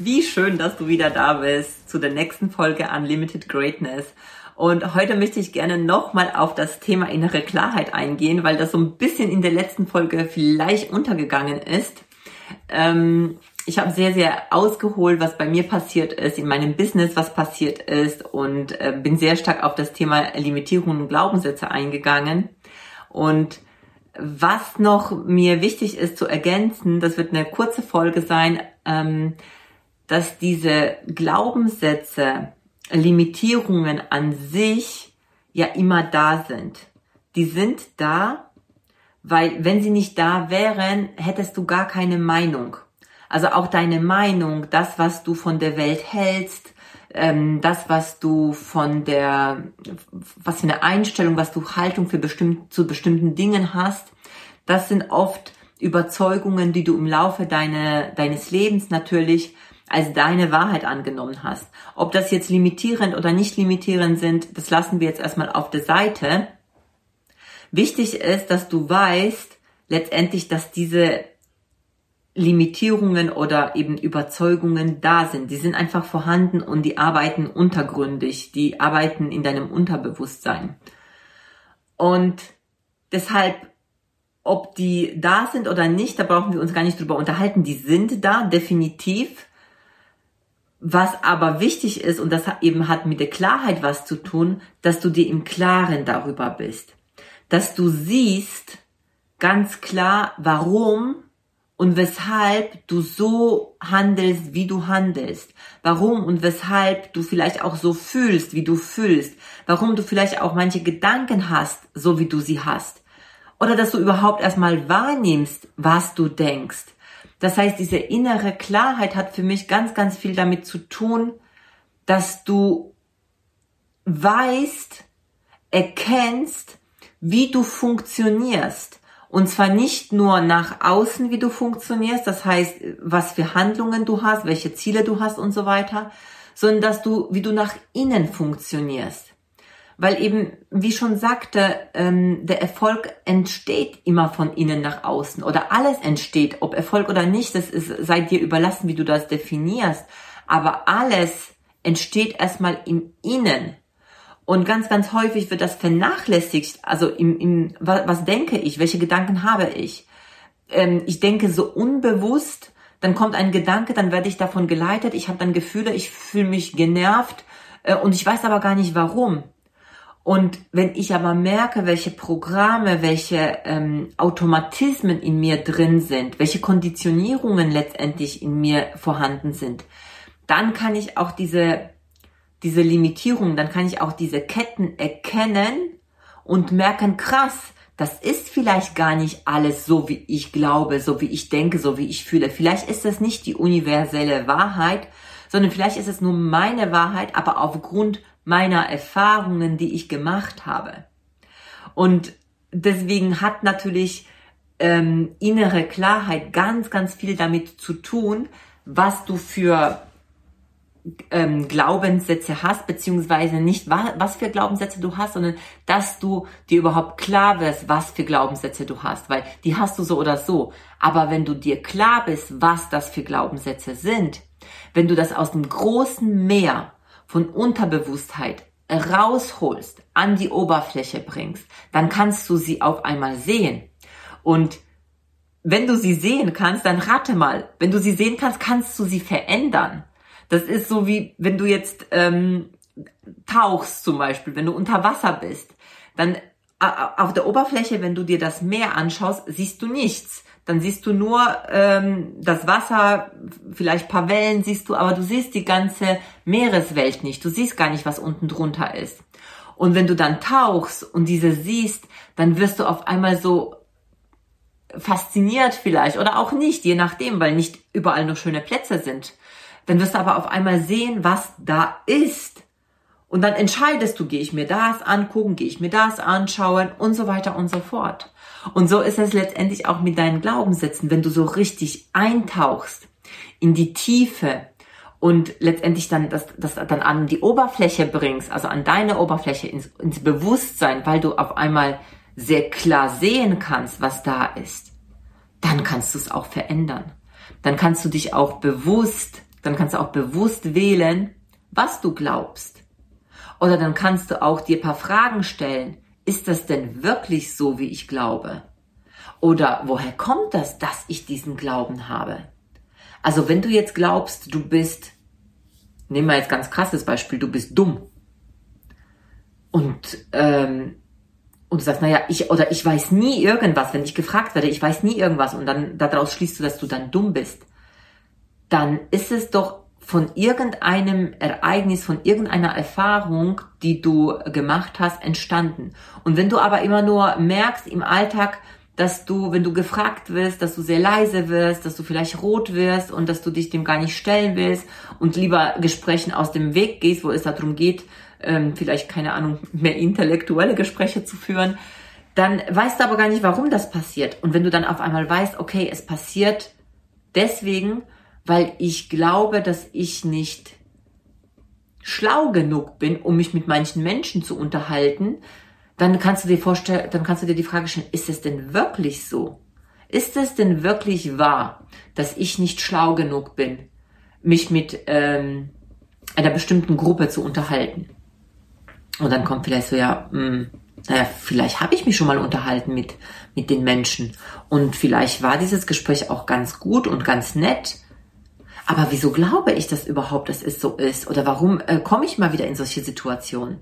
Wie schön, dass du wieder da bist zu der nächsten Folge Unlimited Greatness. Und heute möchte ich gerne nochmal auf das Thema innere Klarheit eingehen, weil das so ein bisschen in der letzten Folge vielleicht untergegangen ist. Ähm, ich habe sehr, sehr ausgeholt, was bei mir passiert ist, in meinem Business, was passiert ist und äh, bin sehr stark auf das Thema Limitierungen und Glaubenssätze eingegangen. Und was noch mir wichtig ist zu ergänzen, das wird eine kurze Folge sein, ähm, dass diese Glaubenssätze, Limitierungen an sich ja immer da sind. Die sind da, weil wenn sie nicht da wären, hättest du gar keine Meinung. Also auch deine Meinung, das, was du von der Welt hältst, ähm, das, was du von der, was für eine Einstellung, was du Haltung für bestimmt, zu bestimmten Dingen hast, das sind oft Überzeugungen, die du im Laufe deine, deines Lebens natürlich als deine Wahrheit angenommen hast. Ob das jetzt limitierend oder nicht limitierend sind, das lassen wir jetzt erstmal auf der Seite. Wichtig ist, dass du weißt, letztendlich, dass diese Limitierungen oder eben Überzeugungen da sind. Die sind einfach vorhanden und die arbeiten untergründig, die arbeiten in deinem Unterbewusstsein. Und deshalb, ob die da sind oder nicht, da brauchen wir uns gar nicht drüber unterhalten. Die sind da, definitiv. Was aber wichtig ist, und das eben hat mit der Klarheit was zu tun, dass du dir im Klaren darüber bist. Dass du siehst ganz klar, warum und weshalb du so handelst, wie du handelst. Warum und weshalb du vielleicht auch so fühlst, wie du fühlst. Warum du vielleicht auch manche Gedanken hast, so wie du sie hast. Oder dass du überhaupt erstmal wahrnimmst, was du denkst. Das heißt, diese innere Klarheit hat für mich ganz, ganz viel damit zu tun, dass du weißt, erkennst, wie du funktionierst. Und zwar nicht nur nach außen, wie du funktionierst, das heißt, was für Handlungen du hast, welche Ziele du hast und so weiter, sondern dass du, wie du nach innen funktionierst weil eben, wie schon sagte, ähm, der Erfolg entsteht immer von innen nach außen oder alles entsteht, ob Erfolg oder nicht, das ist, sei dir überlassen, wie du das definierst, aber alles entsteht erstmal im Innen. Und ganz, ganz häufig wird das vernachlässigt. Also im, im, was, was denke ich? Welche Gedanken habe ich? Ähm, ich denke so unbewusst, dann kommt ein Gedanke, dann werde ich davon geleitet, ich habe dann Gefühle, ich fühle mich genervt äh, und ich weiß aber gar nicht warum. Und wenn ich aber merke, welche Programme, welche ähm, Automatismen in mir drin sind, welche Konditionierungen letztendlich in mir vorhanden sind, dann kann ich auch diese, diese Limitierungen, dann kann ich auch diese Ketten erkennen und merken, krass, das ist vielleicht gar nicht alles so, wie ich glaube, so wie ich denke, so wie ich fühle. Vielleicht ist das nicht die universelle Wahrheit, sondern vielleicht ist es nur meine Wahrheit, aber aufgrund meiner Erfahrungen, die ich gemacht habe. Und deswegen hat natürlich ähm, innere Klarheit ganz, ganz viel damit zu tun, was du für ähm, Glaubenssätze hast, beziehungsweise nicht was, was für Glaubenssätze du hast, sondern dass du dir überhaupt klar wirst, was für Glaubenssätze du hast, weil die hast du so oder so. Aber wenn du dir klar bist, was das für Glaubenssätze sind, wenn du das aus dem großen Meer von Unterbewusstheit rausholst, an die Oberfläche bringst, dann kannst du sie auf einmal sehen. Und wenn du sie sehen kannst, dann rate mal, wenn du sie sehen kannst, kannst du sie verändern. Das ist so wie, wenn du jetzt ähm, tauchst zum Beispiel, wenn du unter Wasser bist, dann auf der Oberfläche, wenn du dir das Meer anschaust, siehst du nichts dann siehst du nur ähm, das Wasser, vielleicht paar Wellen siehst du, aber du siehst die ganze Meereswelt nicht. Du siehst gar nicht, was unten drunter ist. Und wenn du dann tauchst und diese siehst, dann wirst du auf einmal so fasziniert vielleicht oder auch nicht, je nachdem, weil nicht überall nur schöne Plätze sind. Dann wirst du aber auf einmal sehen, was da ist. Und dann entscheidest du, gehe ich mir das angucken, gehe ich mir das anschauen und so weiter und so fort. Und so ist es letztendlich auch mit deinen Glaubenssätzen, wenn du so richtig eintauchst in die Tiefe und letztendlich dann das, das dann an die Oberfläche bringst, also an deine Oberfläche ins, ins Bewusstsein, weil du auf einmal sehr klar sehen kannst, was da ist, dann kannst du es auch verändern. Dann kannst du dich auch bewusst, dann kannst du auch bewusst wählen, was du glaubst. Oder dann kannst du auch dir paar Fragen stellen. Ist das denn wirklich so, wie ich glaube? Oder woher kommt das, dass ich diesen Glauben habe? Also wenn du jetzt glaubst, du bist, nehmen wir jetzt ganz krasses Beispiel, du bist dumm. Und, ähm, und du sagst, naja, ich, oder ich weiß nie irgendwas, wenn ich gefragt werde, ich weiß nie irgendwas und dann daraus schließt du, dass du dann dumm bist, dann ist es doch von irgendeinem Ereignis, von irgendeiner Erfahrung, die du gemacht hast, entstanden. Und wenn du aber immer nur merkst im Alltag, dass du, wenn du gefragt wirst, dass du sehr leise wirst, dass du vielleicht rot wirst und dass du dich dem gar nicht stellen willst und lieber Gesprächen aus dem Weg gehst, wo es darum geht, ähm, vielleicht keine Ahnung, mehr intellektuelle Gespräche zu führen, dann weißt du aber gar nicht, warum das passiert. Und wenn du dann auf einmal weißt, okay, es passiert deswegen, weil ich glaube, dass ich nicht schlau genug bin, um mich mit manchen Menschen zu unterhalten, dann kannst du dir vorstellen, dann kannst du dir die Frage stellen, ist es denn wirklich so? Ist es denn wirklich wahr, dass ich nicht schlau genug bin, mich mit ähm, einer bestimmten Gruppe zu unterhalten? Und dann kommt vielleicht so, ja, mh, hm, naja, vielleicht habe ich mich schon mal unterhalten mit, mit den Menschen. Und vielleicht war dieses Gespräch auch ganz gut und ganz nett. Aber wieso glaube ich das überhaupt, dass es so ist? Oder warum äh, komme ich mal wieder in solche Situationen?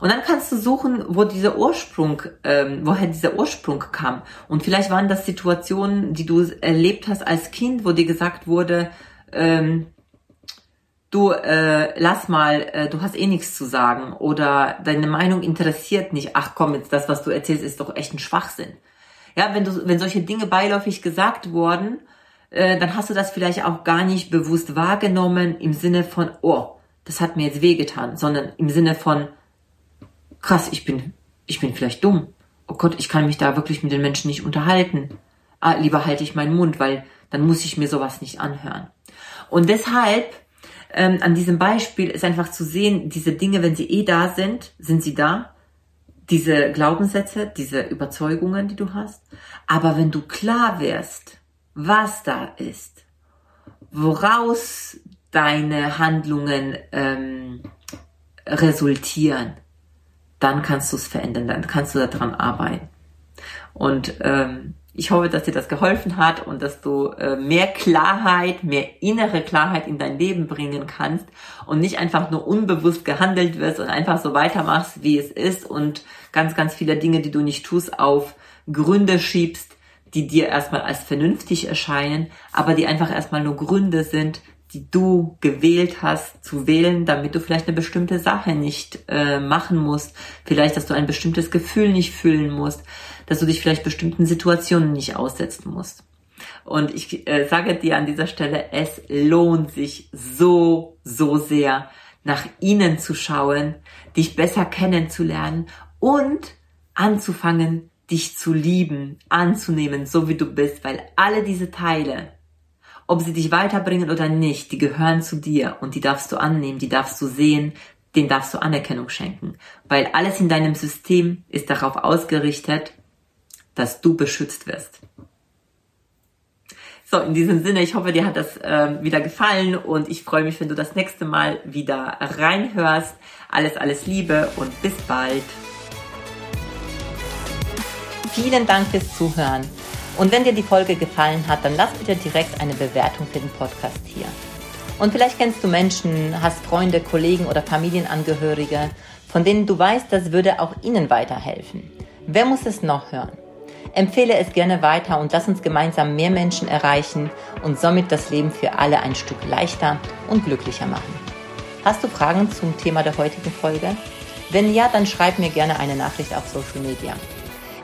Und dann kannst du suchen, wo dieser Ursprung, ähm, woher dieser Ursprung kam. Und vielleicht waren das Situationen, die du erlebt hast als Kind, wo dir gesagt wurde, ähm, du äh, lass mal, äh, du hast eh nichts zu sagen oder deine Meinung interessiert nicht. Ach komm, jetzt das, was du erzählst, ist doch echt ein Schwachsinn. Ja, wenn du, wenn solche Dinge beiläufig gesagt wurden, äh, dann hast du das vielleicht auch gar nicht bewusst wahrgenommen im Sinne von, oh, das hat mir jetzt wehgetan, sondern im Sinne von, krass, ich bin, ich bin vielleicht dumm. Oh Gott, ich kann mich da wirklich mit den Menschen nicht unterhalten. Ah, lieber halte ich meinen Mund, weil dann muss ich mir sowas nicht anhören. Und deshalb, ähm, an diesem Beispiel ist einfach zu sehen, diese Dinge, wenn sie eh da sind, sind sie da. Diese Glaubenssätze, diese Überzeugungen, die du hast. Aber wenn du klar wärst, was da ist, woraus deine Handlungen ähm, resultieren, dann kannst du es verändern, dann kannst du daran arbeiten. Und ähm, ich hoffe, dass dir das geholfen hat und dass du äh, mehr Klarheit, mehr innere Klarheit in dein Leben bringen kannst und nicht einfach nur unbewusst gehandelt wirst und einfach so weitermachst, wie es ist und ganz, ganz viele Dinge, die du nicht tust, auf Gründe schiebst, die dir erstmal als vernünftig erscheinen, aber die einfach erstmal nur Gründe sind, die du gewählt hast zu wählen, damit du vielleicht eine bestimmte Sache nicht äh, machen musst, vielleicht, dass du ein bestimmtes Gefühl nicht fühlen musst, dass du dich vielleicht bestimmten Situationen nicht aussetzen musst. Und ich äh, sage dir an dieser Stelle, es lohnt sich so, so sehr, nach ihnen zu schauen, dich besser kennenzulernen und anzufangen, dich zu lieben, anzunehmen, so wie du bist, weil alle diese Teile, ob sie dich weiterbringen oder nicht, die gehören zu dir und die darfst du annehmen, die darfst du sehen, den darfst du Anerkennung schenken, weil alles in deinem System ist darauf ausgerichtet, dass du beschützt wirst. So, in diesem Sinne, ich hoffe, dir hat das äh, wieder gefallen und ich freue mich, wenn du das nächste Mal wieder reinhörst. Alles, alles Liebe und bis bald. Vielen Dank fürs Zuhören. Und wenn dir die Folge gefallen hat, dann lass bitte direkt eine Bewertung für den Podcast hier. Und vielleicht kennst du Menschen, hast Freunde, Kollegen oder Familienangehörige, von denen du weißt, das würde auch ihnen weiterhelfen. Wer muss es noch hören? Empfehle es gerne weiter und lass uns gemeinsam mehr Menschen erreichen und somit das Leben für alle ein Stück leichter und glücklicher machen. Hast du Fragen zum Thema der heutigen Folge? Wenn ja, dann schreib mir gerne eine Nachricht auf Social Media.